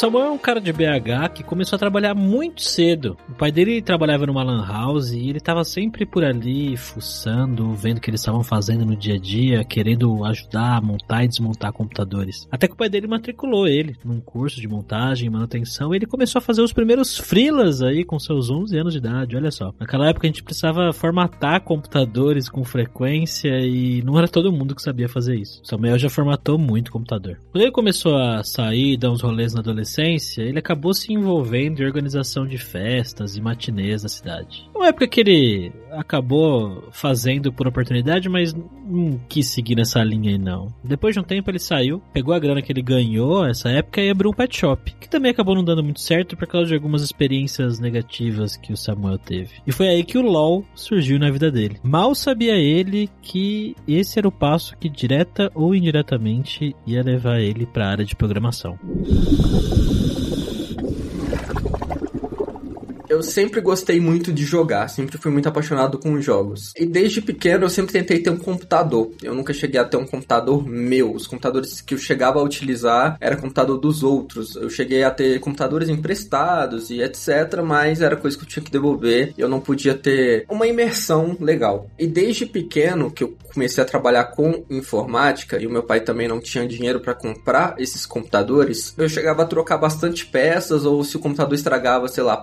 Samuel é um cara de BH que começou a trabalhar muito cedo. O pai dele trabalhava numa lan house e ele estava sempre por ali, fuçando, vendo o que eles estavam fazendo no dia a dia, querendo ajudar a montar e desmontar computadores. Até que o pai dele matriculou ele num curso de montagem e manutenção e ele começou a fazer os primeiros freelas aí com seus 11 anos de idade, olha só. Naquela época a gente precisava formatar computadores com frequência e não era todo mundo que sabia fazer isso. Samuel já formatou muito computador. Quando ele começou a sair, dar uns rolês na adolescência, adolescência, ele acabou se envolvendo em organização de festas e matinês da cidade. Uma época que ele acabou fazendo por oportunidade, mas não quis seguir nessa linha aí não. Depois de um tempo ele saiu, pegou a grana que ele ganhou nessa época e abriu um pet shop, que também acabou não dando muito certo por causa de algumas experiências negativas que o Samuel teve. E foi aí que o LoL surgiu na vida dele. Mal sabia ele que esse era o passo que direta ou indiretamente ia levar ele para a área de programação. Eu sempre gostei muito de jogar, sempre fui muito apaixonado com jogos. E desde pequeno eu sempre tentei ter um computador. Eu nunca cheguei a ter um computador meu. Os computadores que eu chegava a utilizar era computador dos outros. Eu cheguei a ter computadores emprestados e etc, mas era coisa que eu tinha que devolver. Eu não podia ter uma imersão legal. E desde pequeno que eu comecei a trabalhar com informática e o meu pai também não tinha dinheiro para comprar esses computadores, eu chegava a trocar bastante peças ou se o computador estragava, sei lá,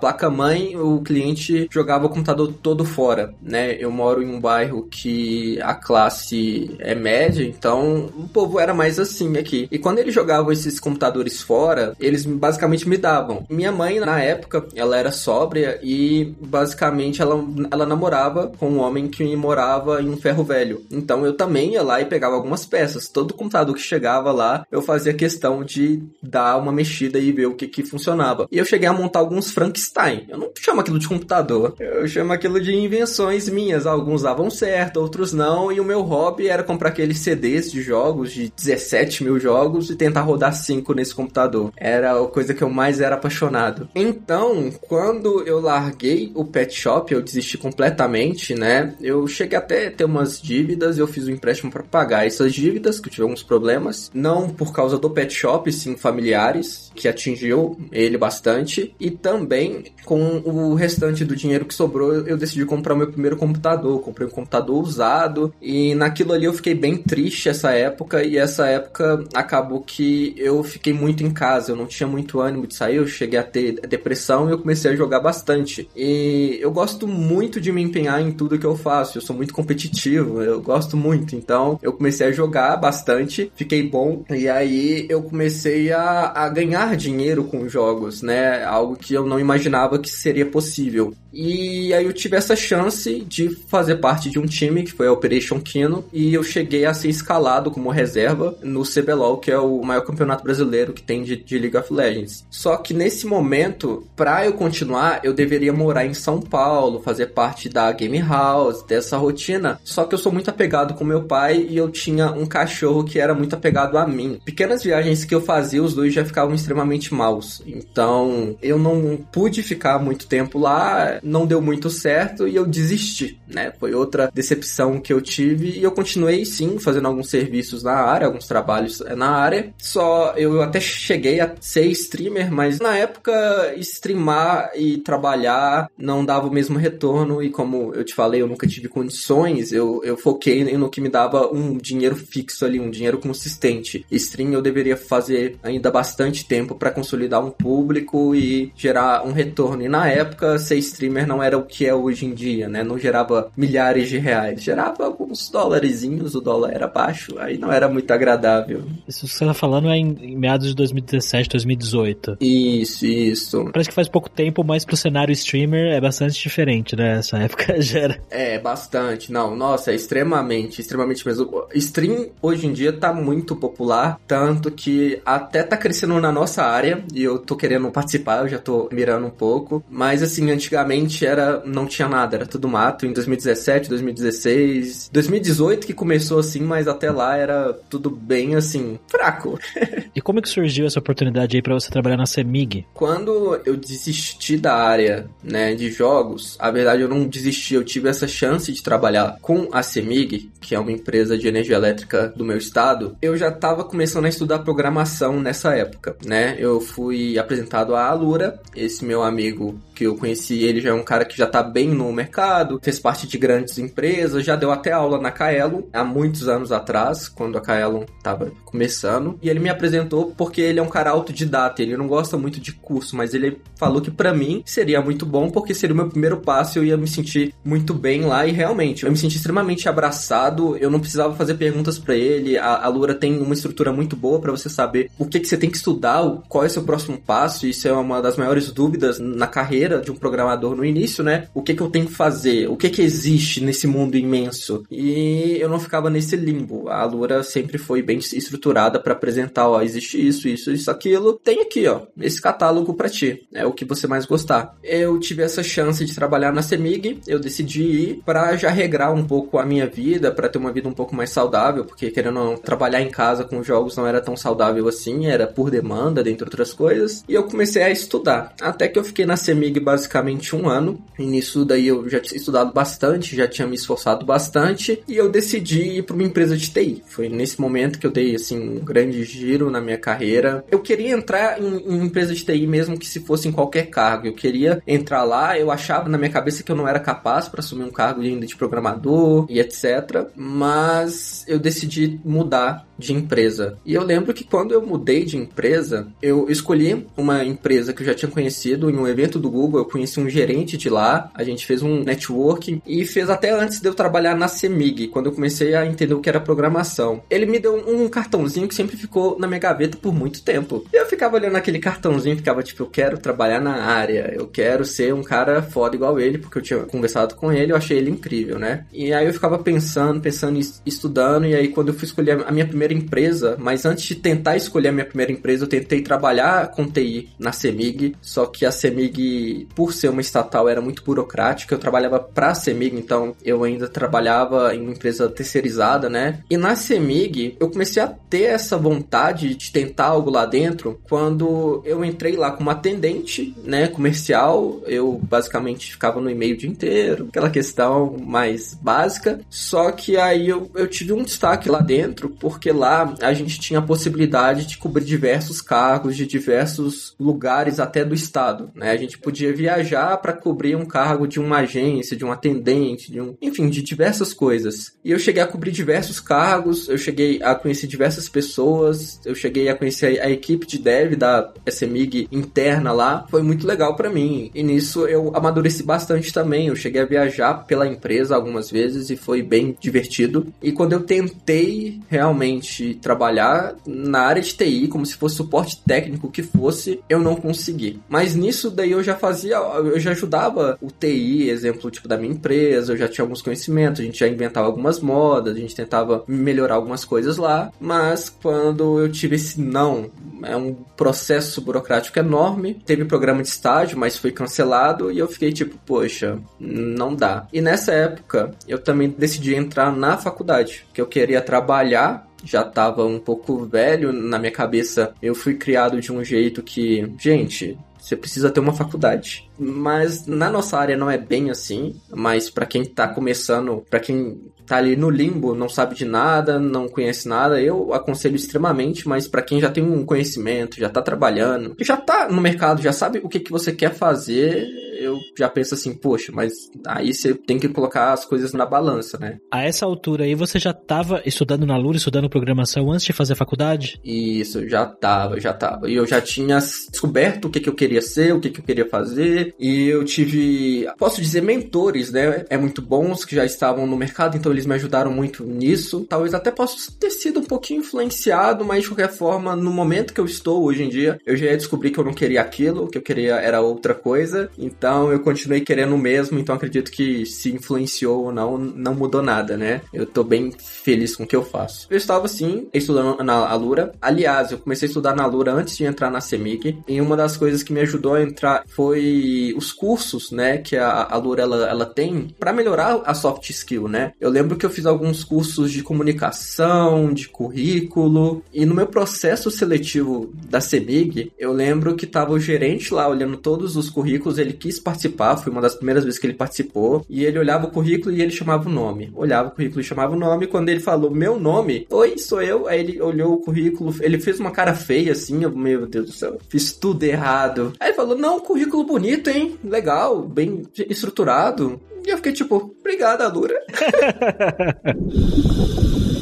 placa-mãe, o cliente jogava o computador todo fora, né? Eu moro em um bairro que a classe é média, então o povo era mais assim aqui. E quando eles jogavam esses computadores fora, eles basicamente me davam. Minha mãe, na época, ela era sóbria e basicamente ela, ela namorava com um homem que morava em um ferro velho. Então eu também ia lá e pegava algumas peças. Todo computador que chegava lá, eu fazia questão de dar uma mexida e ver o que que funcionava. E eu cheguei a montar alguns Frankenstein. Eu não chamo aquilo de computador, eu chamo aquilo de invenções minhas. Alguns davam certo, outros não. E o meu hobby era comprar aqueles CDs de jogos, de 17 mil jogos, e tentar rodar 5 nesse computador. Era a coisa que eu mais era apaixonado. Então, quando eu larguei o pet shop, eu desisti completamente, né? Eu cheguei até a ter umas dívidas dívidas, eu fiz um empréstimo para pagar essas dívidas, que eu tive alguns problemas, não por causa do pet shop, sim familiares, que atingiu ele bastante, e também com o restante do dinheiro que sobrou, eu decidi comprar meu primeiro computador, comprei um computador usado, e naquilo ali eu fiquei bem triste essa época, e essa época acabou que eu fiquei muito em casa, eu não tinha muito ânimo de sair, eu cheguei a ter depressão e eu comecei a jogar bastante. E eu gosto muito de me empenhar em tudo que eu faço, eu sou muito competitivo, eu gosto gosto muito. Então eu comecei a jogar bastante, fiquei bom. E aí eu comecei a, a ganhar dinheiro com jogos, né? Algo que eu não imaginava que seria possível. E aí eu tive essa chance de fazer parte de um time que foi a Operation Kino e eu cheguei a ser escalado como reserva no CBLOL, que é o maior campeonato brasileiro que tem de, de League of Legends. Só que nesse momento, para eu continuar, eu deveria morar em São Paulo, fazer parte da Game House, dessa rotina. Só que eu sou muito apegado com meu pai e eu tinha um cachorro que era muito apegado a mim. Pequenas viagens que eu fazia, os dois já ficavam extremamente maus. Então, eu não pude ficar muito tempo lá não deu muito certo e eu desisti, né? Foi outra decepção que eu tive e eu continuei sim fazendo alguns serviços na área, alguns trabalhos na área. Só eu até cheguei a ser streamer, mas na época streamar e trabalhar não dava o mesmo retorno e como eu te falei, eu nunca tive condições, eu, eu foquei no que me dava um dinheiro fixo ali, um dinheiro consistente. Stream eu deveria fazer ainda bastante tempo para consolidar um público e gerar um retorno. E na época, ser streamer streamer não era o que é hoje em dia, né? Não gerava milhares de reais, gerava alguns dólarezinhos, o dólar era baixo, aí não era muito agradável. Isso que você tá falando é em, em meados de 2017, 2018. Isso, isso. Parece que faz pouco tempo, mas pro cenário streamer é bastante diferente, né? Essa época gera. É, bastante. Não, nossa, é extremamente, extremamente mesmo. Stream hoje em dia tá muito popular, tanto que até tá crescendo na nossa área e eu tô querendo participar, eu já tô mirando um pouco. Mas assim, antigamente era não tinha nada, era tudo mato. Em 2017, 2016, 2018 que começou assim, mas até lá era tudo bem assim, fraco. e como é que surgiu essa oportunidade aí para você trabalhar na Semig? Quando eu desisti da área, né, de jogos, a verdade eu não desisti, eu tive essa chance de trabalhar com a Semig, que é uma empresa de energia elétrica do meu estado. Eu já estava começando a estudar programação nessa época, né? Eu fui apresentado a Alura, esse meu amigo que eu conheci, ele já é um cara que já tá bem no mercado, fez parte de grandes empresas, já deu até aula na Kaelon há muitos anos atrás, quando a Kaelon tava começando. E ele me apresentou porque ele é um cara autodidata, ele não gosta muito de curso, mas ele falou que para mim seria muito bom porque seria o meu primeiro passo e eu ia me sentir muito bem lá. E realmente eu me senti extremamente abraçado, eu não precisava fazer perguntas para ele, a, a Lura tem uma estrutura muito boa para você saber o que que você tem que estudar, qual é o seu próximo passo, isso é uma das maiores dúvidas na carreira carreira de um programador no início, né? O que que eu tenho que fazer? O que que existe nesse mundo imenso? E eu não ficava nesse limbo. A Lura sempre foi bem estruturada para apresentar, ó, existe isso, isso, isso, aquilo. Tem aqui, ó, esse catálogo para ti. É o que você mais gostar. Eu tive essa chance de trabalhar na Semig, eu decidi ir para já regrar um pouco a minha vida, para ter uma vida um pouco mais saudável, porque querendo não trabalhar em casa com jogos não era tão saudável assim, era por demanda, dentre outras coisas. E eu comecei a estudar. Até que eu fiquei na Semig basicamente um ano. E nisso daí eu já tinha estudado bastante, já tinha me esforçado bastante e eu decidi ir para uma empresa de TI. Foi nesse momento que eu dei assim um grande giro na minha carreira. Eu queria entrar em, em empresa de TI mesmo que se fosse em qualquer cargo. Eu queria entrar lá, eu achava na minha cabeça que eu não era capaz para assumir um cargo ainda de programador e etc. Mas eu decidi mudar de empresa. E eu lembro que quando eu mudei de empresa, eu escolhi uma empresa que eu já tinha conhecido em um evento do Google, eu conheci um gerente de lá, a gente fez um networking e fez até antes de eu trabalhar na Semig, quando eu comecei a entender o que era programação. Ele me deu um cartãozinho que sempre ficou na minha gaveta por muito tempo. E eu ficava olhando aquele cartãozinho e ficava tipo, eu quero trabalhar na área, eu quero ser um cara foda igual ele, porque eu tinha conversado com ele, eu achei ele incrível, né? E aí eu ficava pensando, pensando, estudando, e aí quando eu fui escolher a minha primeira empresa, mas antes de tentar escolher a minha primeira empresa, eu tentei trabalhar com TI na Semig, só que a Semig, por ser uma estatal, era muito burocrática. Eu trabalhava para a Semig, então eu ainda trabalhava em uma empresa terceirizada, né? E na Semig, eu comecei a ter essa vontade de tentar algo lá dentro quando eu entrei lá como atendente, né, comercial. Eu basicamente ficava no e-mail o dia inteiro, aquela questão mais básica. Só que aí eu, eu tive um destaque lá dentro porque lá a gente tinha a possibilidade de cobrir diversos cargos de diversos lugares até do estado, né? A gente podia viajar para cobrir um cargo de uma agência, de um atendente, de um, enfim, de diversas coisas. E eu cheguei a cobrir diversos cargos, eu cheguei a conhecer diversas pessoas, eu cheguei a conhecer a, equipe de dev da SMIG interna lá. Foi muito legal para mim. E nisso eu amadureci bastante também. Eu cheguei a viajar pela empresa algumas vezes e foi bem divertido. E quando eu tentei realmente trabalhar na área de TI, como se fosse suporte técnico que fosse, eu não consegui. Mas nisso daí eu já fazia, eu já ajudava o TI, exemplo tipo da minha empresa, eu já tinha alguns conhecimentos, a gente já inventava algumas modas, a gente tentava melhorar algumas coisas lá, mas quando eu tive esse não, é um processo burocrático enorme, teve programa de estágio, mas foi cancelado e eu fiquei tipo, poxa, não dá. E nessa época eu também decidi entrar na faculdade, que eu queria trabalhar já estava um pouco velho na minha cabeça. Eu fui criado de um jeito que, gente, você precisa ter uma faculdade. Mas na nossa área não é bem assim, mas para quem tá começando, para quem tá ali no limbo, não sabe de nada, não conhece nada, eu aconselho extremamente, mas para quem já tem um conhecimento, já tá trabalhando, já tá no mercado, já sabe o que, que você quer fazer, eu já penso assim, poxa, mas aí você tem que colocar as coisas na balança, né? A essa altura aí você já tava estudando na Lura, estudando programação antes de fazer a faculdade? Isso, já tava, já tava. E eu já tinha descoberto o que, que eu queria ser, o que, que eu queria fazer, e eu tive, posso dizer, mentores, né? É muito bons que já estavam no mercado, então eles me ajudaram muito nisso. Talvez até possa ter sido um pouquinho influenciado, mas de qualquer forma, no momento que eu estou hoje em dia, eu já ia descobrir que eu não queria aquilo, que eu queria era outra coisa. Então Então eu continuei querendo o mesmo, então acredito que se influenciou ou não, não mudou nada, né? Eu tô bem feliz com o que eu faço. Eu estava sim estudando na Alura. Aliás, eu comecei a estudar na Alura antes de entrar na CEMIG. E uma das coisas que me ajudou a entrar foi os cursos, né, que a Alura ela, ela tem para melhorar a soft skill, né? Eu lembro que eu fiz alguns cursos de comunicação, de currículo, e no meu processo seletivo da CEMIG, eu lembro que tava o gerente lá olhando todos os currículos, ele quis participar, foi uma das primeiras vezes que ele participou, e ele olhava o currículo e ele chamava o nome. Olhava o currículo e chamava o nome, quando ele falou meu nome, oi, sou eu, aí ele olhou o currículo, ele fez uma cara feia assim, eu, meu Deus do céu, fiz tudo errado. Aí ele falou, não, currículo bonito, hein? Legal, bem estruturado. E eu fiquei tipo, obrigada, Alura.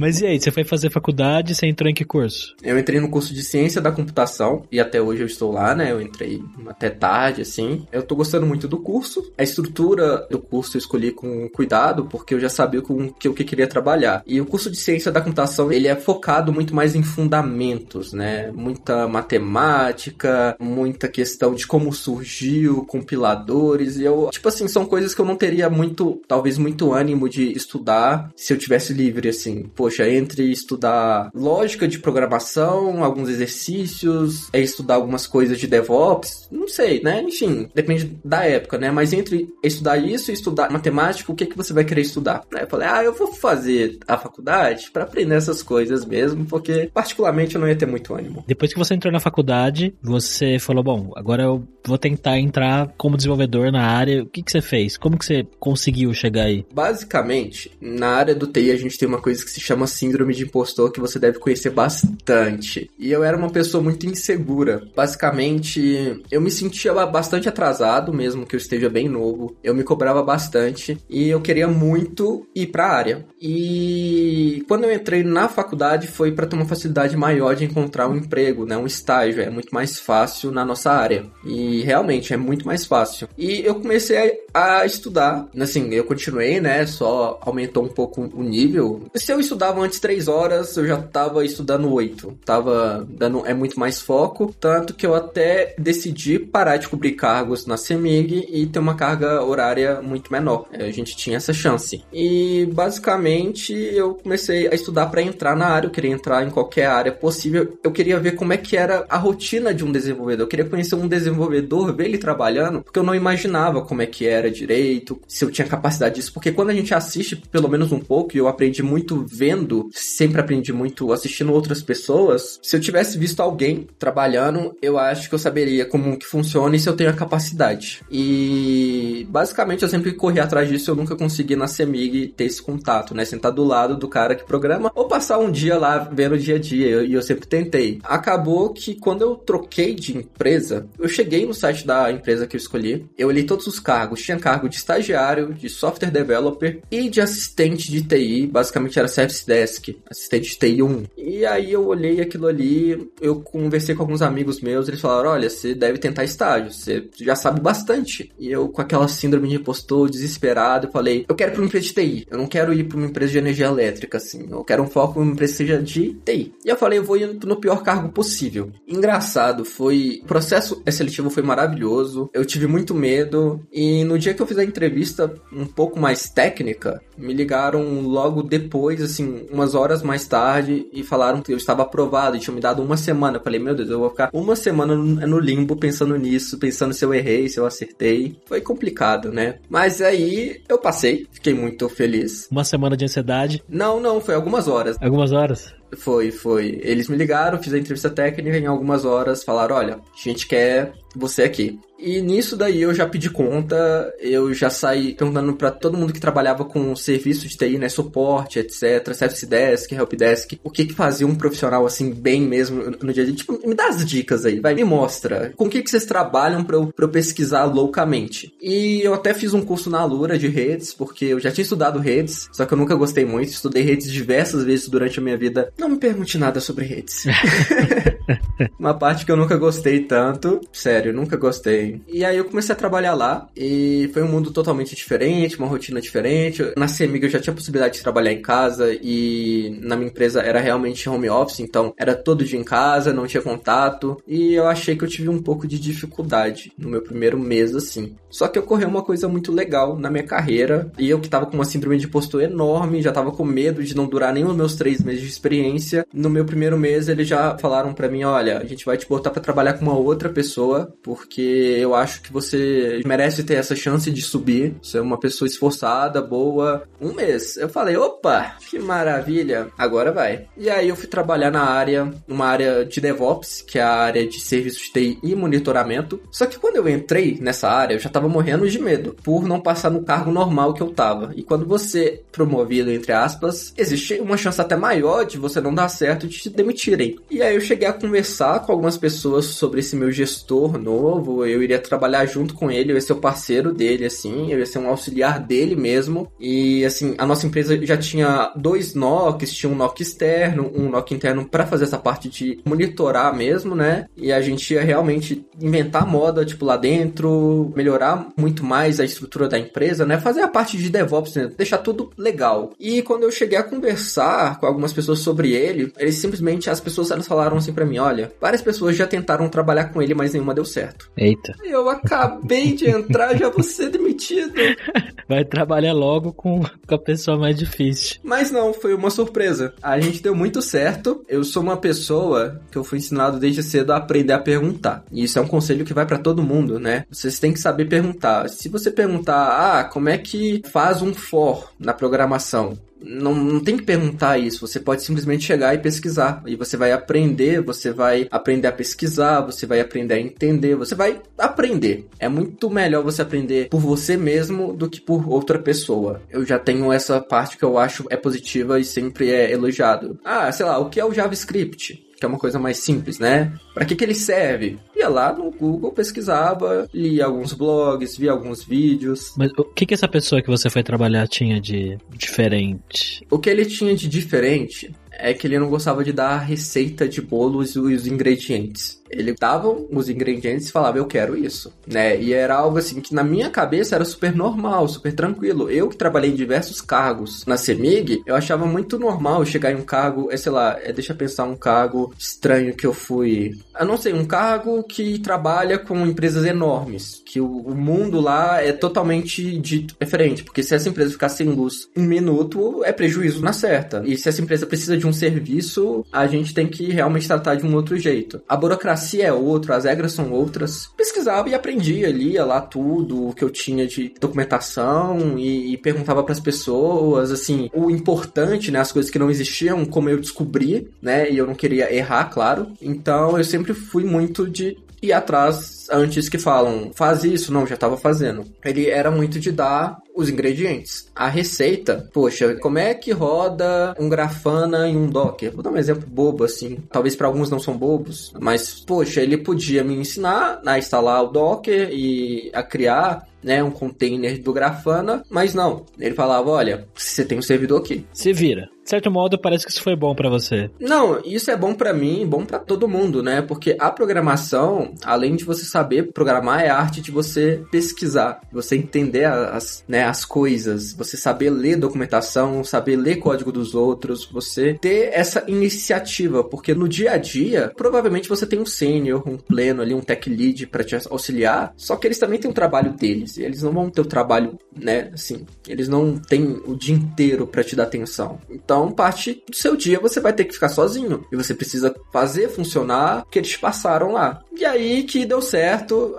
Mas e aí, você foi fazer faculdade, você entrou em que curso? Eu entrei no curso de ciência da computação e até hoje eu estou lá, né? Eu entrei até tarde, assim. Eu tô gostando muito do curso. A estrutura do curso eu escolhi com cuidado, porque eu já sabia com que eu que queria trabalhar. E o curso de ciência da computação, ele é focado muito mais em fundamentos, né? Muita matemática, muita questão de como surgiu, compiladores. E eu, tipo assim, são coisas que eu não teria muito, talvez muito ânimo de estudar se eu tivesse livre, assim. Pô, poxa, entre estudar lógica de programação, alguns exercícios, é estudar algumas coisas de DevOps, não sei, né? Enfim, depende da época, né? Mas entre estudar isso e estudar matemática, o que, que você vai querer estudar? Eu falei, ah, eu vou fazer a faculdade para aprender essas coisas mesmo, porque particularmente eu não ia ter muito ânimo. Depois que você entrou na faculdade, você falou, bom, agora eu vou tentar entrar como desenvolvedor na área. O que, que você fez? Como que você conseguiu chegar aí? Basicamente, na área do TI a gente tem uma coisa que se chama uma síndrome de impostor que você deve conhecer bastante. E eu era uma pessoa muito insegura. Basicamente, eu me sentia bastante atrasado, mesmo que eu esteja bem novo. Eu me cobrava bastante e eu queria muito ir para a área. E quando eu entrei na faculdade foi para ter uma facilidade maior de encontrar um emprego, né, um estágio, é muito mais fácil na nossa área. E realmente é muito mais fácil. E eu comecei a estudar, assim, eu continuei, né, só aumentou um pouco o nível. Se eu estudava antes 3 horas, eu já tava estudando 8. Tava dando é muito mais foco, tanto que eu até decidi parar de cobrir cargos na CEMIG e ter uma carga horária muito menor. É, a gente tinha essa chance. E basicamente eu comecei a estudar para entrar na área, eu queria entrar em qualquer área possível. Eu queria ver como é que era a rotina de um desenvolvedor. Eu queria conhecer um desenvolvedor, ver ele trabalhando, porque eu não imaginava como é que era direito, se eu tinha capacidade disso, porque quando a gente assiste pelo menos um pouco, e eu aprendi muito vendo vendo, sempre aprendi muito assistindo outras pessoas. Se eu tivesse visto alguém trabalhando, eu acho que eu saberia como que funciona e se eu tenho a capacidade. E basicamente eu sempre corri atrás disso, eu nunca consegui na CEMIG ter esse contato, né? Sentar do lado do cara que programa ou passar um dia lá vendo o dia a dia, e eu, eu sempre tentei. Acabou que quando eu troquei de empresa, eu cheguei no site da empresa que eu escolhi, eu olhei todos os cargos, tinha cargo de estagiário, de software developer e de assistente de TI, basicamente era service Desk, assistente TI1. E aí eu olhei aquilo ali, eu conversei com alguns amigos meus, eles falaram: olha, você deve tentar estágio, você já sabe bastante. E eu, com aquela síndrome de impostor, desesperado, falei: eu quero ir pra uma empresa de TI, eu não quero ir pra uma empresa de energia elétrica, assim, eu quero um foco em uma empresa que seja de TI. E eu falei: eu vou ir no pior cargo possível. Engraçado, foi. O processo seletivo foi maravilhoso, eu tive muito medo, e no dia que eu fiz a entrevista um pouco mais técnica, me ligaram logo depois, assim, umas horas mais tarde e falaram que eu estava aprovado e tinham me dado uma semana. Eu falei, meu Deus, eu vou ficar uma semana no limbo pensando nisso, pensando se eu errei, se eu acertei. Foi complicado, né? Mas aí eu passei, fiquei muito feliz. Uma semana de ansiedade? Não, não, foi algumas horas. Algumas horas? Foi, foi. Eles me ligaram, fiz a entrevista técnica em algumas horas, falaram, olha, a gente quer você aqui. E nisso daí eu já pedi conta, eu já saí perguntando para todo mundo que trabalhava com serviço de TI, né, suporte, etc, service desk, help desk, o que que fazia um profissional assim bem mesmo no dia a dia. Tipo, me dá as dicas aí, vai, me mostra. Com o que que vocês trabalham para eu, pra eu pesquisar loucamente. E eu até fiz um curso na Alura de redes, porque eu já tinha estudado redes, só que eu nunca gostei muito, estudei redes diversas vezes durante a minha vida. Não me pergunte nada sobre redes. Uma parte que eu nunca gostei tanto, sério, nunca gostei. E aí eu comecei a trabalhar lá e foi um mundo totalmente diferente, uma rotina diferente. Na CEMIG eu já tinha a possibilidade de trabalhar em casa e na minha empresa era realmente home office, então era todo dia em casa, não tinha contato e eu achei que eu tive um pouco de dificuldade no meu primeiro mês assim. Só que ocorreu uma coisa muito legal na minha carreira e eu que tava com uma síndrome de impostor enorme, já tava com medo de não durar nem os meus três meses de experiência. No meu primeiro mês eles já falaram para mim, olha, a gente vai te botar para trabalhar com uma outra pessoa porque eu acho que você merece ter essa chance de subir. Você é uma pessoa esforçada, boa. Um mês. Eu falei, opa, que maravilha, agora vai. E aí eu fui trabalhar na área, uma área de DevOps, que é a área de serviços de TI e monitoramento. Só que quando eu entrei nessa área, eu já tava morrendo de medo por não passar no cargo normal que eu tava. E quando você promovido, entre aspas, existe uma chance até maior de você não dar certo e de te demitirem. E aí eu cheguei a conversar com algumas pessoas sobre esse meu gestor novo, eu iria trabalhar junto com ele, eu ia ser o parceiro dele, assim, eu ia ser um auxiliar dele mesmo. E assim, a nossa empresa já tinha dois NOCs, tinha um NOC externo, um NOC interno para fazer essa parte de monitorar mesmo, né? E a gente ia realmente inventar moda, tipo, lá dentro, melhorar muito mais a estrutura da empresa, né? Fazer a parte de DevOps, né? deixar tudo legal. E quando eu cheguei a conversar com algumas pessoas sobre ele, eles simplesmente, as pessoas elas falaram assim para mim, olha, várias pessoas já tentaram trabalhar com ele, mas nenhuma deu certo. Eita. Eu acabei de entrar, já vou ser demitido. Vai trabalhar logo com, com a pessoa mais difícil. Mas não, foi uma surpresa. A gente deu muito certo. Eu sou uma pessoa que eu fui ensinado desde cedo a aprender a perguntar. E isso é um conselho que vai para todo mundo, né? Vocês têm que saber perguntar. Se você perguntar, ah, como é que faz um for na programação? Não, não tem que perguntar isso, você pode simplesmente chegar e pesquisar. E você vai aprender, você vai aprender a pesquisar, você vai aprender a entender, você vai aprender. É muito melhor você aprender por você mesmo do que por outra pessoa. Eu já tenho essa parte que eu acho é positiva e sempre é elogiado. Ah, sei lá, o que é o JavaScript? Que é uma coisa mais simples, né? Para que, que ele serve? Ia lá no Google, pesquisava, lia alguns blogs, via alguns vídeos. Mas o que, que essa pessoa que você foi trabalhar tinha de diferente? O que ele tinha de diferente é que ele não gostava de dar a receita de bolos e os ingredientes. Ele dava os ingredientes e falava, eu quero isso, né? E era algo assim que na minha cabeça era super normal, super tranquilo. Eu que trabalhei em diversos cargos na CEMIG, eu achava muito normal chegar em um cargo, é, sei lá, é, deixa eu pensar um cargo estranho que eu fui. Eu não sei, um cargo que trabalha com empresas enormes, que o, o mundo lá é totalmente diferente, porque se essa empresa ficar sem luz um minuto, é prejuízo na certa. E se essa empresa precisa de um serviço, a gente tem que realmente tratar de um outro jeito. A burocracia burocracia é outra, as regras são outras. Pesquisava e aprendia, lia lá tudo o que eu tinha de documentação e, e perguntava para as pessoas, assim, o importante, né, as coisas que não existiam, como eu descobri, né, e eu não queria errar, claro. Então eu sempre fui muito de ir atrás antes que falam, faz isso, não, já estava fazendo. Ele era muito de dar os ingredientes. A receita, poxa, como é que roda um Grafana em um Docker? Vou dar um exemplo bobo assim, talvez para alguns não são bobos, mas poxa, ele podia me ensinar a instalar o Docker e a criar né, um container do Grafana, mas não. Ele falava, olha, você tem um servidor aqui. Se vira. De certo modo, parece que isso foi bom para você. Não, isso é bom para mim, bom para todo mundo, né? Porque a programação, além de você saber programar, é a arte de você pesquisar, você entender as, né, as coisas, você saber ler documentação, saber ler código dos outros, você ter essa iniciativa, porque no dia a dia, provavelmente você tem um sênior, um pleno ali, um tech lead para te auxiliar, só que eles também têm o trabalho deles, e eles não vão ter o trabalho, né, assim, eles não têm o dia inteiro para te dar atenção. Então, parte do seu dia você vai ter que ficar sozinho, e você precisa fazer funcionar o que eles passaram lá. E aí que deu certo,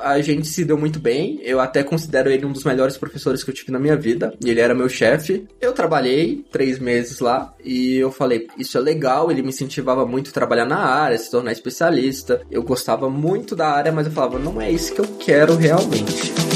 a gente se deu muito bem, eu até considero ele um dos melhores professores que eu tive na minha vida, ele era meu chefe. Eu trabalhei três meses lá, e eu falei, isso é legal, ele me incentivava muito a trabalhar na área, se tornar especialista. Eu gostava muito da área, mas eu falava, não é isso que eu quero realmente.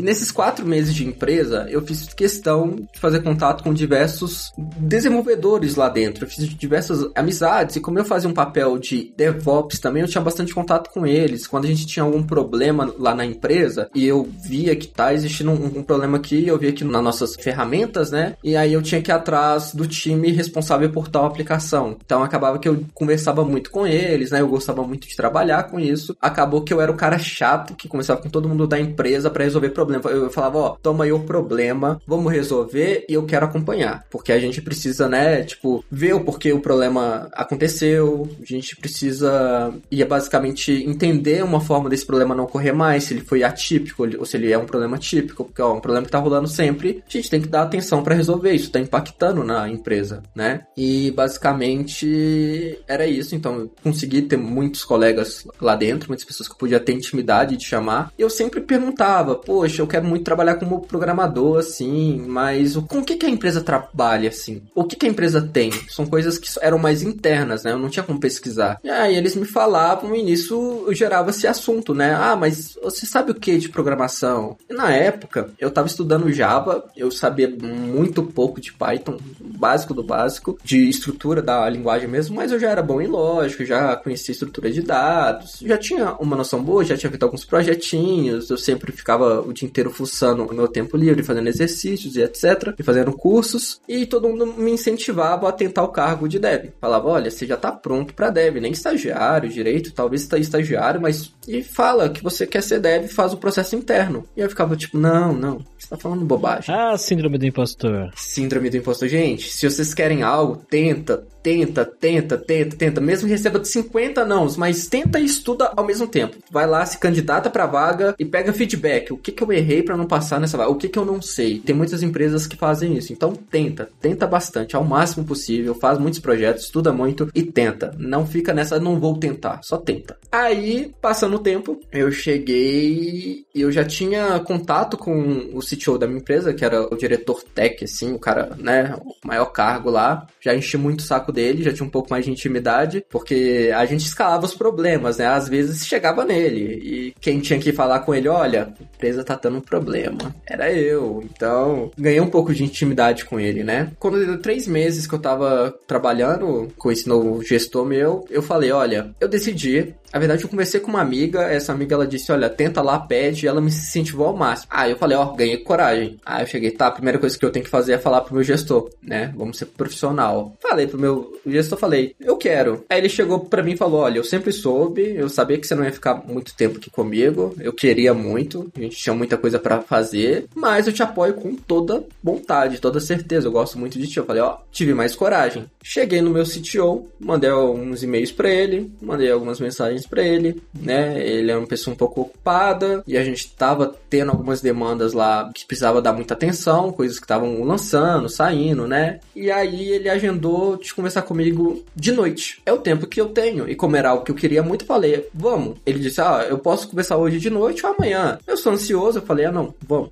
E nesses quatro meses de empresa, eu fiz questão de fazer contato com diversos desenvolvedores lá dentro. Eu fiz diversas amizades e como eu fazia um papel de DevOps também, eu tinha bastante contato com eles. Quando a gente tinha algum problema lá na empresa e eu via que tá existindo um, um problema aqui, eu via que nas nossas ferramentas, né? E aí eu tinha que ir atrás do time responsável por tal aplicação. Então acabava que eu conversava muito com eles, né? Eu gostava muito de trabalhar com isso. Acabou que eu era o cara chato que começava com todo mundo da empresa para resolver problema. Eu falava, ó, toma aí o problema, vamos resolver e eu quero acompanhar. Porque a gente precisa, né, tipo, ver o porquê o problema aconteceu, a gente precisa ia basicamente entender uma forma desse problema não ocorrer mais, se ele foi atípico ou se ele é um problema típico, porque ó, é um problema que tá rolando sempre, a gente tem que dar atenção para resolver isso, tá impactando na empresa, né? E basicamente era isso, então consegui ter muitos colegas lá dentro, muitas pessoas que eu podia ter intimidade de chamar. E eu sempre perguntava, poxa, eu quero muito trabalhar como programador, assim, mas com o que, que a empresa trabalha, assim? O que, que a empresa tem? São coisas que eram mais internas, né? Eu não tinha como pesquisar. E aí eles me falavam e nisso gerava esse assunto, né? Ah, mas você sabe o que de programação? E na época, eu tava estudando Java, eu sabia muito pouco de Python, básico do básico, de estrutura da linguagem mesmo, mas eu já era bom em lógica, já conhecia estrutura de dados, já tinha uma noção boa, já tinha feito alguns projetinhos, eu sempre ficava o dia inteiro fuçando o meu tempo livre, fazendo exercícios e etc, e fazendo cursos, e todo mundo me incentivava a tentar o cargo de dev. Falava, olha, você já tá pronto para dev, nem estagiário direito, talvez está estagiário, mas e fala que você quer ser dev, faz o processo interno. E eu ficava tipo, não, não, você tá falando bobagem. Ah, síndrome do impostor. Síndrome do impostor. Gente, se vocês querem algo, tenta, tenta, tenta, tenta, tenta. Mesmo que receba 50 não, mas tenta e estuda ao mesmo tempo. Vai lá, se candidata pra vaga e pega feedback. O que que eu errei para não passar nessa vaga? O que que eu não sei? Tem muitas empresas que fazem isso. Então tenta, tenta bastante, ao máximo possível. Faz muitos projetos, estuda muito e tenta. Não fica nessa, não vou tentar, só tenta. Aí, passando o tempo, eu cheguei e eu já tinha contato com o CTO da minha empresa, que era o diretor tech, assim, o cara, né, o maior cargo lá. Já enchi muito saco dele, já tinha um pouco mais de intimidade, porque a gente escalava os problemas, né? Às vezes chegava nele e quem tinha que falar com ele, olha, a empresa tá tendo um problema. Era eu. Então, ganhei um pouco de intimidade com ele, né? Quando deu três meses que eu tava trabalhando com esse novo gestor meu, eu falei, olha, eu decidi na verdade, eu conversei com uma amiga, essa amiga ela disse, olha, tenta lá, pede, ela me incentivou ao máximo. Aí eu falei, ó, oh, ganhei coragem. Aí eu cheguei, tá, a primeira coisa que eu tenho que fazer é falar pro meu gestor, né? Vamos ser profissional. Falei pro meu gestor, falei, eu quero. Aí ele chegou pra mim e falou, olha, eu sempre soube, eu sabia que você não ia ficar muito tempo aqui comigo, eu queria muito, a gente tinha muita coisa para fazer, mas eu te apoio com toda vontade, toda certeza, eu gosto muito de ti. Eu falei, ó, tive mais coragem. Cheguei no meu CTO, mandei uns e-mails para ele, mandei algumas mensagens mensagens para ele, né? Ele é uma pessoa um pouco ocupada e a gente tava tendo algumas demandas lá que precisava dar muita atenção, coisas que estavam lançando, saindo, né? E aí ele agendou de conversar comigo de noite. É o tempo que eu tenho. E como era algo que eu queria muito, falei, vamos. Ele disse, ah, eu posso conversar hoje de noite ou amanhã. Eu sou ansioso, eu falei, ah, não, vamos.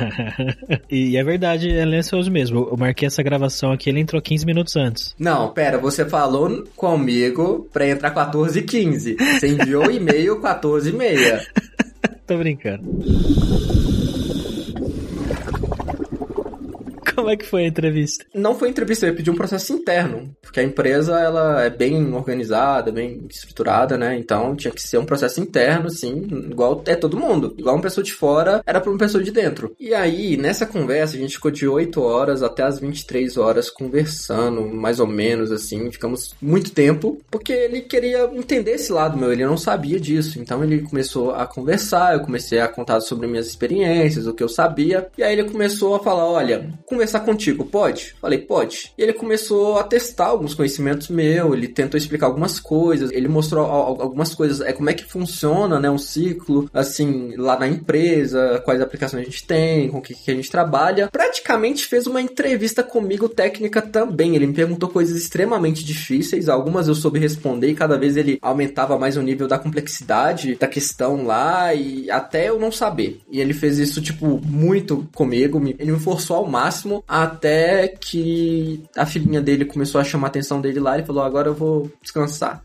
e é verdade, ele é ansioso mesmo. Eu marquei essa gravação aqui, ele entrou 15 minutos antes. Não, pera, você falou comigo pra entrar 14 e 15. 15. Você enviou e-mail 14 e meia. Tô brincando. Como é que foi a entrevista? Não foi entrevista, eu pedi um processo interno, porque a empresa ela é bem organizada, bem estruturada, né? Então tinha que ser um processo interno, assim, igual é todo mundo. Igual uma pessoa de fora era para uma pessoa de dentro. E aí, nessa conversa, a gente ficou de 8 horas até as 23 horas conversando, mais ou menos assim, ficamos muito tempo, porque ele queria entender esse lado meu, ele não sabia disso. Então ele começou a conversar, eu comecei a contar sobre minhas experiências, o que eu sabia, e aí ele começou a falar: olha, conversar conversar contigo, pode? Falei, pode. E ele começou a testar alguns conhecimentos meu, ele tentou explicar algumas coisas, ele mostrou algumas coisas, é como é que funciona, né, um ciclo, assim, lá na empresa, quais aplicações a gente tem, com o que, que a gente trabalha. Praticamente fez uma entrevista comigo técnica também, ele me perguntou coisas extremamente difíceis, algumas eu soube responder e cada vez ele aumentava mais o nível da complexidade da questão lá e até eu não saber. E ele fez isso, tipo, muito comigo, ele me forçou ao máximo até que a filhinha dele começou a chamar a atenção dele lá e falou: agora eu vou descansar,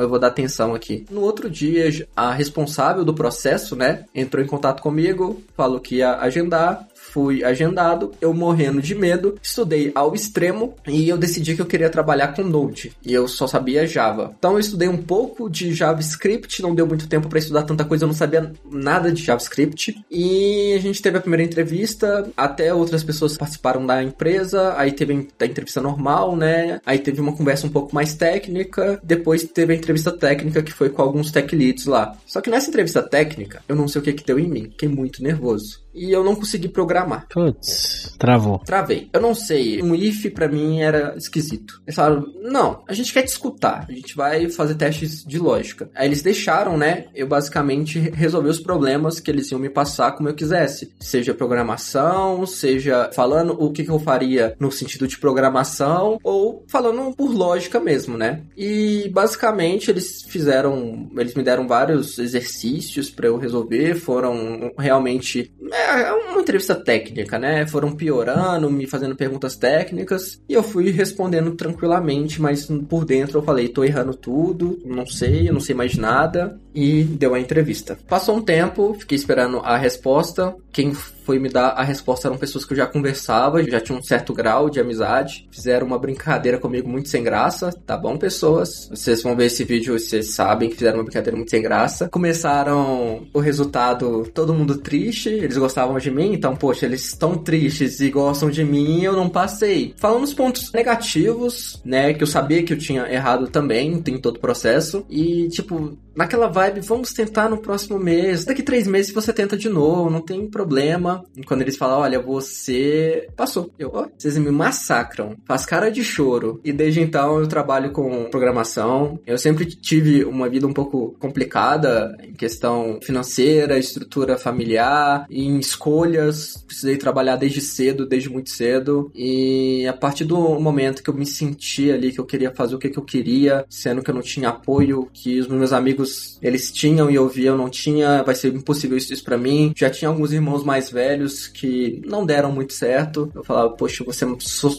eu vou dar atenção aqui. No outro dia, a responsável do processo, né, entrou em contato comigo, falou que ia agendar, fui agendado, eu morrendo de medo, estudei ao extremo e eu decidi que eu queria trabalhar com Node e eu só sabia Java. Então eu estudei um pouco de JavaScript, não deu muito tempo para estudar tanta coisa, eu não sabia nada de JavaScript e a gente teve a primeira entrevista, até outras pessoas participaram da empresa, aí teve a entrevista normal, né? Aí teve uma conversa um pouco mais técnica, depois teve a entrevista técnica que foi com alguns tech leads lá. Só que nessa entrevista técnica, eu não sei o que que deu em mim, fiquei muito nervoso e eu não consegui programar. Putz, travou. Travei. Eu não sei, um if para mim era esquisito. Eles falaram, não, a gente quer te escutar, a gente vai fazer testes de lógica. Aí eles deixaram, né, eu basicamente resolver os problemas que eles iam me passar como eu quisesse. Seja programação, seja falando o que, que eu faria no sentido de programação, ou falando por lógica mesmo, né. E basicamente eles fizeram, eles me deram vários exercícios para eu resolver, foram realmente... É, é uma entrevista técnica, né? Foram piorando, me fazendo perguntas técnicas e eu fui respondendo tranquilamente, mas por dentro eu falei, tô errando tudo, não sei, eu não sei mais nada e deu a entrevista. Passou um tempo, fiquei esperando a resposta. Quem foi me dar a resposta eram pessoas que eu já conversava, já tinha um certo grau de amizade. Fizeram uma brincadeira comigo muito sem graça, tá bom, pessoas? Vocês vão ver esse vídeo, vocês sabem que fizeram uma brincadeira muito sem graça. Começaram o resultado, todo mundo triste, eles gostavam de mim, então, poxa, eles estão tristes e gostam de mim, eu não passei. Falando os pontos negativos, né, que eu sabia que eu tinha errado também em todo o processo, e, tipo, naquela vibe, vamos tentar no próximo mês. Daqui três meses você tenta de novo, não tem problema. E quando eles falam, olha, você passou. Eu, ó, vocês me massacram. Faz cara de choro. E desde então eu trabalho com programação. Eu sempre tive uma vida um pouco complicada em questão financeira, estrutura familiar, em escolhas. Precisei trabalhar desde cedo, desde muito cedo. E a partir do momento que eu me senti ali, que eu queria fazer o que, que eu queria, sendo que eu não tinha apoio, que os meus amigos amigos, eles tinham e eu via, eu não tinha, vai ser impossível isso, isso para mim. Já tinha alguns irmãos mais velhos que não deram muito certo. Eu falava, poxa, você é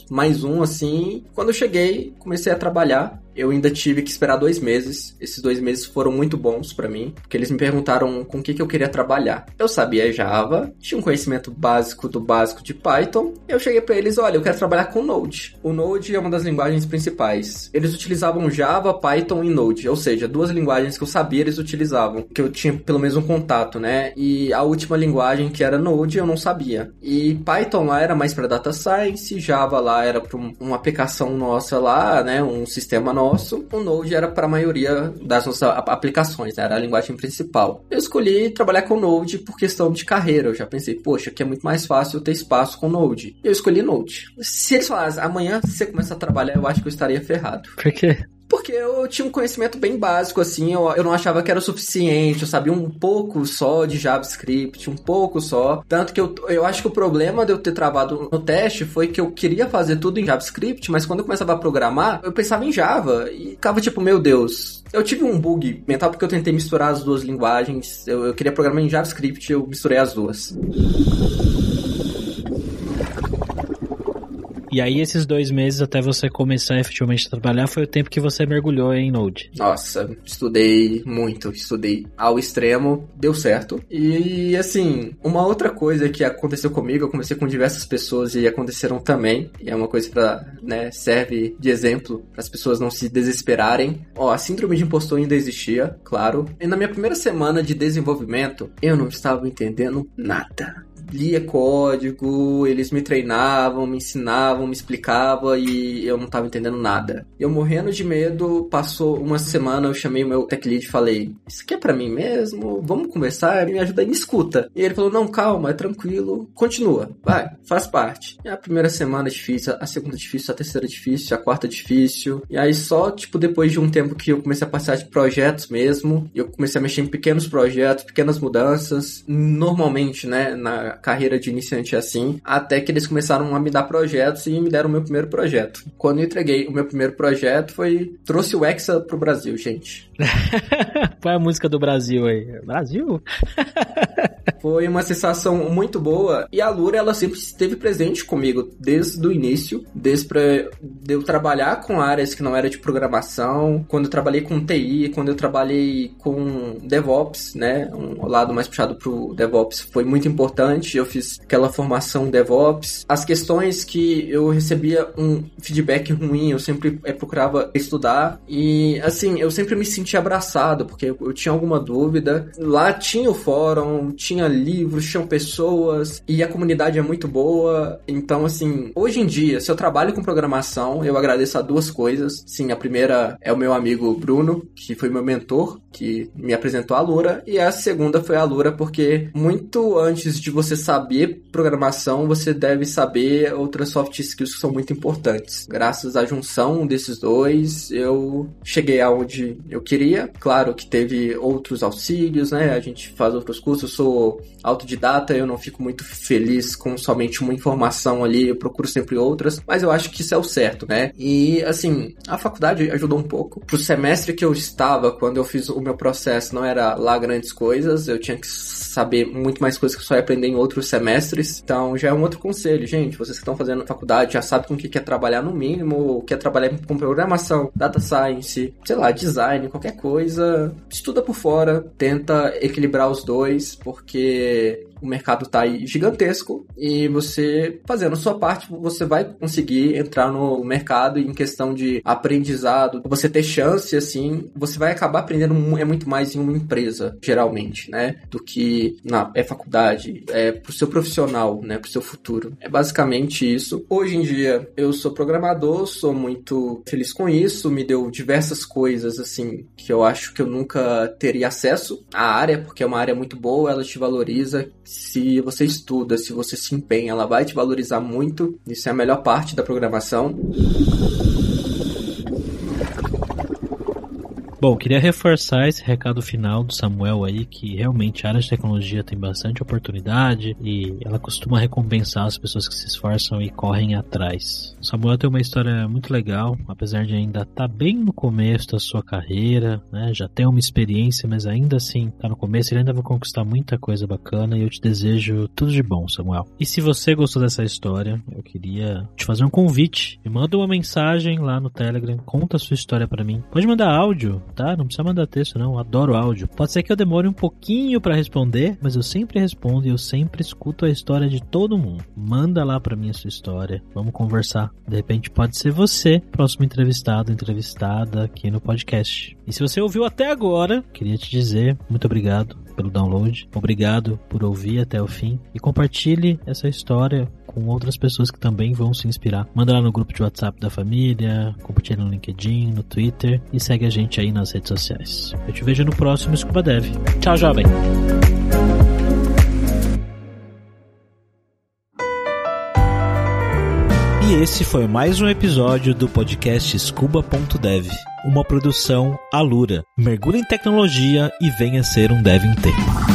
mais um assim. Quando eu cheguei, comecei a trabalhar eu ainda tive que esperar dois meses. Esses dois meses foram muito bons para mim, porque eles me perguntaram com o que, que eu queria trabalhar. Eu sabia Java, tinha um conhecimento básico do básico de Python. Eu cheguei para eles, olha, eu quero trabalhar com Node. O Node é uma das linguagens principais. Eles utilizavam Java, Python e Node, ou seja, duas linguagens que eu sabia eles utilizavam, que eu tinha pelo menos um contato, né? E a última linguagem que era Node eu não sabia. E Python lá era mais para data science, Java lá era para uma aplicação nossa lá, né, um sistema nosso nosso, o Node era para a maioria das nossas aplicações, né? era a linguagem principal. Eu escolhi trabalhar com Node por questão de carreira. Eu já pensei, poxa, aqui é muito mais fácil ter espaço com Node. Eu escolhi Node. Se eles falassem, amanhã você começa a trabalhar, eu acho que eu estaria ferrado. Por quê? Porque eu tinha um conhecimento bem básico, assim, eu, eu não achava que era o suficiente, eu sabia um pouco só de JavaScript, um pouco só. Tanto que eu, eu acho que o problema de eu ter travado no teste foi que eu queria fazer tudo em JavaScript, mas quando eu começava a programar, eu pensava em Java e ficava tipo, meu Deus. Eu tive um bug mental porque eu tentei misturar as duas linguagens, eu, eu queria programar em JavaScript, eu misturei as duas. E aí, esses dois meses até você começar efetivamente a trabalhar foi o tempo que você mergulhou em Node. Nossa, estudei muito, estudei ao extremo, deu certo. E assim, uma outra coisa que aconteceu comigo, eu comecei com diversas pessoas e aconteceram também, e é uma coisa para, né, serve de exemplo para as pessoas não se desesperarem. Ó, a síndrome de impostor ainda existia, claro. E na minha primeira semana de desenvolvimento, eu não estava entendendo nada lia código, eles me treinavam, me ensinavam, me explicavam e eu não tava entendendo nada. Eu morrendo de medo, passou uma semana, eu chamei o meu tech lead e falei: Isso aqui é pra mim mesmo? Vamos conversar? Me ajuda aí, me escuta. E ele falou: Não, calma, é tranquilo, continua, vai, faz parte. E a primeira semana é difícil, a segunda é difícil, a terceira é difícil, a quarta é difícil. E aí só, tipo, depois de um tempo que eu comecei a passar de projetos mesmo, eu comecei a mexer em pequenos projetos, pequenas mudanças. Normalmente, né, na carreira de iniciante assim, até que eles começaram a me dar projetos e me deram o meu primeiro projeto. Quando eu entreguei o meu primeiro projeto, foi trouxe o Hexa pro Brasil, gente. Qual é a música do Brasil aí? Brasil? Foi uma sensação muito boa e a Lura ela sempre esteve presente comigo desde o início, desde pra eu trabalhar com áreas que não era de programação, quando eu trabalhei com TI, quando eu trabalhei com DevOps, né? Um lado mais puxado pro DevOps foi muito importante. Eu fiz aquela formação DevOps. As questões que eu recebia um feedback ruim, eu sempre é, procurava estudar e assim, eu sempre me sentia abraçado porque eu tinha alguma dúvida. Lá tinha o fórum, tinha livros, tinham pessoas e a comunidade é muito boa. Então, assim, hoje em dia, se eu trabalho com programação, eu agradeço a duas coisas. Sim, a primeira é o meu amigo Bruno, que foi meu mentor, que me apresentou a Lura, e a segunda foi a Lura porque muito antes de você saber programação, você deve saber outras soft skills que são muito importantes. Graças à junção desses dois, eu cheguei aonde eu queria. Claro que teve outros auxílios, né? A gente faz outros cursos, eu sou autodidata, eu não fico muito feliz com somente uma informação ali, eu procuro sempre outras, mas eu acho que isso é o certo, né? E assim, a faculdade ajudou um pouco. Pro semestre que eu estava, quando eu fiz o meu processo, não era lá grandes coisas, eu tinha que saber muito mais coisas que eu só ia aprender em outros semestres. Então já é um outro conselho, gente. Vocês que estão fazendo faculdade já sabem com o que quer trabalhar no mínimo, quer trabalhar com programação, data science, sei lá, design, qualquer coisa. Estuda por fora, tenta equilibrar os dois, porque Yeah. O mercado tá aí gigantesco e você fazendo sua parte, você vai conseguir entrar no mercado em questão de aprendizado, você ter chance assim, você vai acabar aprendendo é muito mais em uma empresa, geralmente, né, do que na é faculdade, é pro seu profissional, né, pro seu futuro. É basicamente isso. Hoje em dia eu sou programador, sou muito feliz com isso, me deu diversas coisas assim que eu acho que eu nunca teria acesso à área, porque é uma área muito boa, ela te valoriza, se você estuda, se você se empenha, ela vai te valorizar muito. Isso é a melhor parte da programação. Bom, queria reforçar esse recado final do Samuel aí, que realmente a área de tecnologia tem bastante oportunidade e ela costuma recompensar as pessoas que se esforçam e correm atrás. O Samuel tem uma história muito legal, apesar de ainda estar tá bem no começo da sua carreira, né? Já tem uma experiência, mas ainda assim tá no começo, ele ainda vai conquistar muita coisa bacana e eu te desejo tudo de bom, Samuel. E se você gostou dessa história, eu queria te fazer um convite. Me manda uma mensagem lá no Telegram, conta a sua história para mim. Pode mandar áudio, tá? Não precisa mandar texto, não. Adoro áudio. Pode ser que eu demore um pouquinho para responder, mas eu sempre respondo e eu sempre escuto a história de todo mundo. Manda lá para mim a sua história. Vamos conversar. De repente pode ser você, próximo entrevistado, entrevistada aqui no podcast. E se você ouviu até agora, queria te dizer muito obrigado pelo download. Obrigado por ouvir até o fim e compartilhe essa história com outras pessoas que também vão se inspirar. Manda lá no grupo de WhatsApp da família, compartilha no LinkedIn, no Twitter e segue a gente aí nas redes sociais. Eu te vejo no próximo Scuba Dev. Tchau, jovem! E esse foi mais um episódio do podcast Scuba.dev, uma produção Alura. Mergulhe em tecnologia e venha ser um dev tempo.